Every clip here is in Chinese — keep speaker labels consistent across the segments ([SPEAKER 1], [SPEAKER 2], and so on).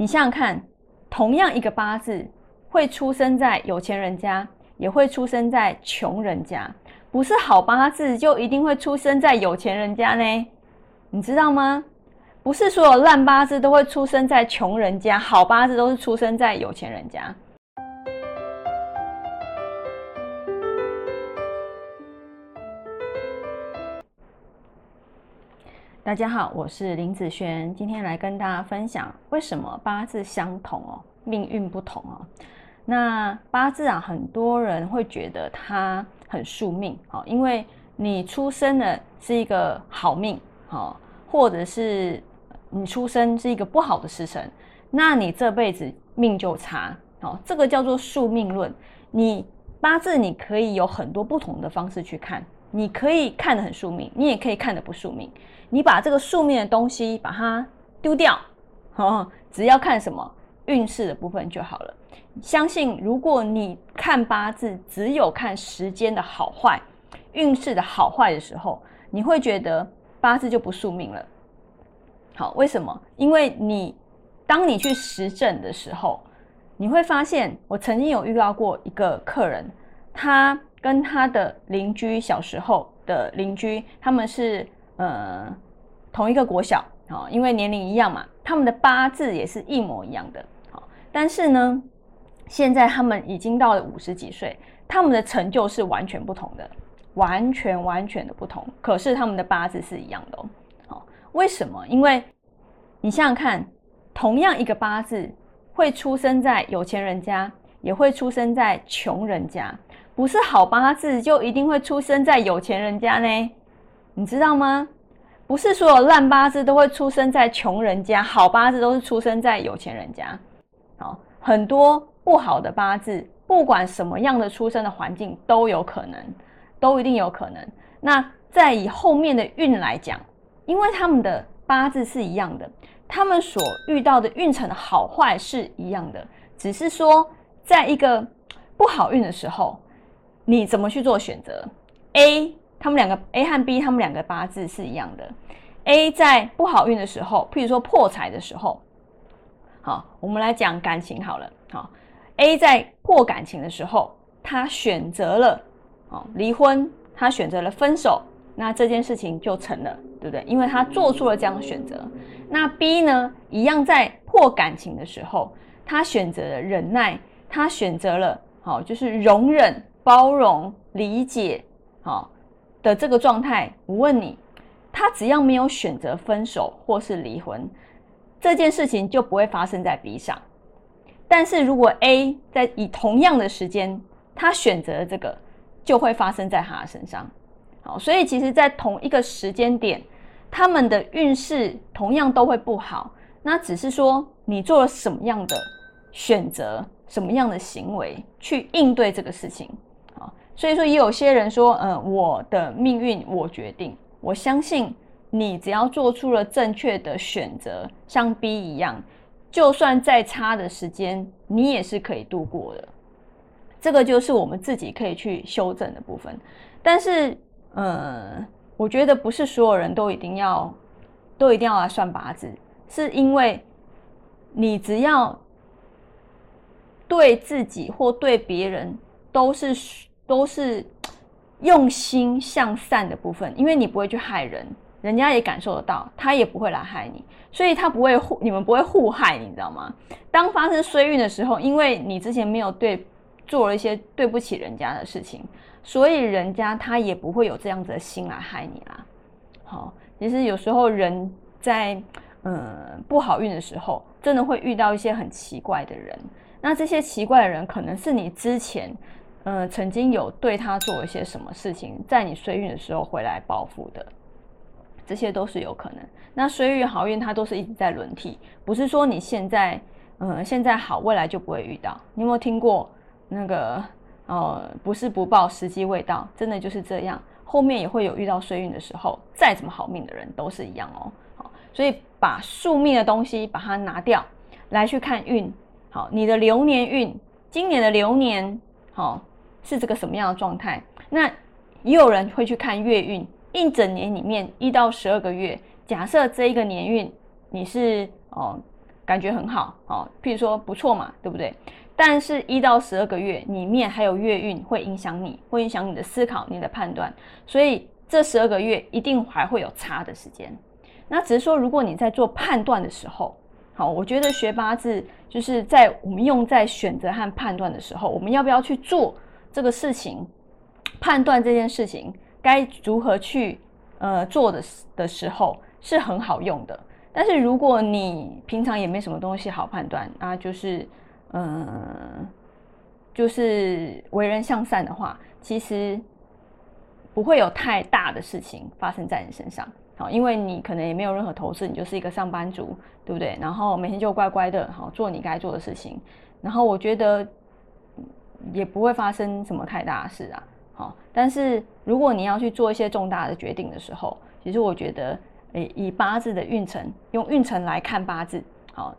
[SPEAKER 1] 你想想看，同样一个八字，会出生在有钱人家，也会出生在穷人家。不是好八字就一定会出生在有钱人家呢？你知道吗？不是所有烂八字都会出生在穷人家，好八字都是出生在有钱人家。大家好，我是林子轩，今天来跟大家分享为什么八字相同哦，命运不同哦。那八字啊，很多人会觉得它很宿命哦，因为你出生的是一个好命哦，或者是你出生是一个不好的时辰，那你这辈子命就差哦。这个叫做宿命论。你八字你可以有很多不同的方式去看。你可以看得很宿命，你也可以看得不宿命。你把这个宿命的东西把它丢掉，哦，只要看什么运势的部分就好了。相信如果你看八字，只有看时间的好坏、运势的好坏的时候，你会觉得八字就不宿命了。好，为什么？因为你当你去实证的时候，你会发现，我曾经有遇到过一个客人，他。跟他的邻居小时候的邻居，他们是呃同一个国小啊，因为年龄一样嘛，他们的八字也是一模一样的。好，但是呢，现在他们已经到了五十几岁，他们的成就是完全不同的，完全完全的不同。可是他们的八字是一样的哦。好，为什么？因为你想想看，同样一个八字会出生在有钱人家，也会出生在穷人家。不是好八字就一定会出生在有钱人家呢？你知道吗？不是所有烂八字都会出生在穷人家，好八字都是出生在有钱人家。好，很多不好的八字，不管什么样的出生的环境都有可能，都一定有可能。那再以后面的运来讲，因为他们的八字是一样的，他们所遇到的运程的好坏是一样的，只是说在一个不好运的时候。你怎么去做选择？A，他们两个 A 和 B，他们两个八字是一样的。A 在不好运的时候，譬如说破财的时候，好，我们来讲感情好了。好，A 在破感情的时候，他选择了哦离婚，他选择了分手，那这件事情就成了，对不对？因为他做出了这样的选择。那 B 呢，一样在破感情的时候，他选择了忍耐，他选择了好，就是容忍。包容、理解，好，的这个状态，我问你，他只要没有选择分手或是离婚，这件事情就不会发生在 B 上。但是如果 A 在以同样的时间，他选择这个，就会发生在他的身上。好，所以其实，在同一个时间点，他们的运势同样都会不好。那只是说，你做了什么样的选择，什么样的行为去应对这个事情。所以说，也有些人说，嗯，我的命运我决定。我相信你，只要做出了正确的选择，像 B 一样，就算再差的时间，你也是可以度过的。这个就是我们自己可以去修正的部分。但是，嗯，我觉得不是所有人都一定要，都一定要来算八字，是因为你只要对自己或对别人都是。都是用心向善的部分，因为你不会去害人，人家也感受得到，他也不会来害你，所以他不会互，你们不会互害，你知道吗？当发生衰运的时候，因为你之前没有对做了一些对不起人家的事情，所以人家他也不会有这样子的心来害你啦。好，其实有时候人在嗯不好运的时候，真的会遇到一些很奇怪的人，那这些奇怪的人可能是你之前。嗯，曾经有对他做一些什么事情，在你衰运的时候回来报复的，这些都是有可能。那衰运好运，它都是一直在轮替，不是说你现在嗯现在好，未来就不会遇到。你有没有听过那个呃不是不报，时机未到，真的就是这样，后面也会有遇到衰运的时候，再怎么好命的人都是一样哦。好，所以把宿命的东西把它拿掉，来去看运。好，你的流年运，今年的流年好。是这个什么样的状态？那也有人会去看月运，一整年里面一到十二个月，假设这一个年运你是哦感觉很好哦，譬如说不错嘛，对不对？但是，一到十二个月里面还有月运会影响你，会影响你的思考、你的判断，所以这十二个月一定还会有差的时间。那只是说，如果你在做判断的时候，好，我觉得学八字就是在我们用在选择和判断的时候，我们要不要去做这个事情，判断这件事情该如何去呃做的的时候是很好用的。但是如果你平常也没什么东西好判断啊，就是。嗯，就是为人向善的话，其实不会有太大的事情发生在你身上。好，因为你可能也没有任何投资，你就是一个上班族，对不对？然后每天就乖乖的，好做你该做的事情。然后我觉得也不会发生什么太大的事啊。好，但是如果你要去做一些重大的决定的时候，其实我觉得，诶，以八字的运程，用运程来看八字，好。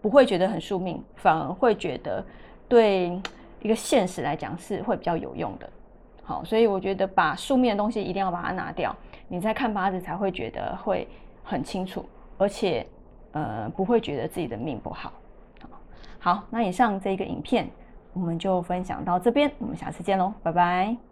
[SPEAKER 1] 不会觉得很宿命，反而会觉得对一个现实来讲是会比较有用的。好，所以我觉得把宿命的东西一定要把它拿掉，你再看八字才会觉得会很清楚，而且呃不会觉得自己的命不好。好，那以上这个影片我们就分享到这边，我们下次见喽，拜拜。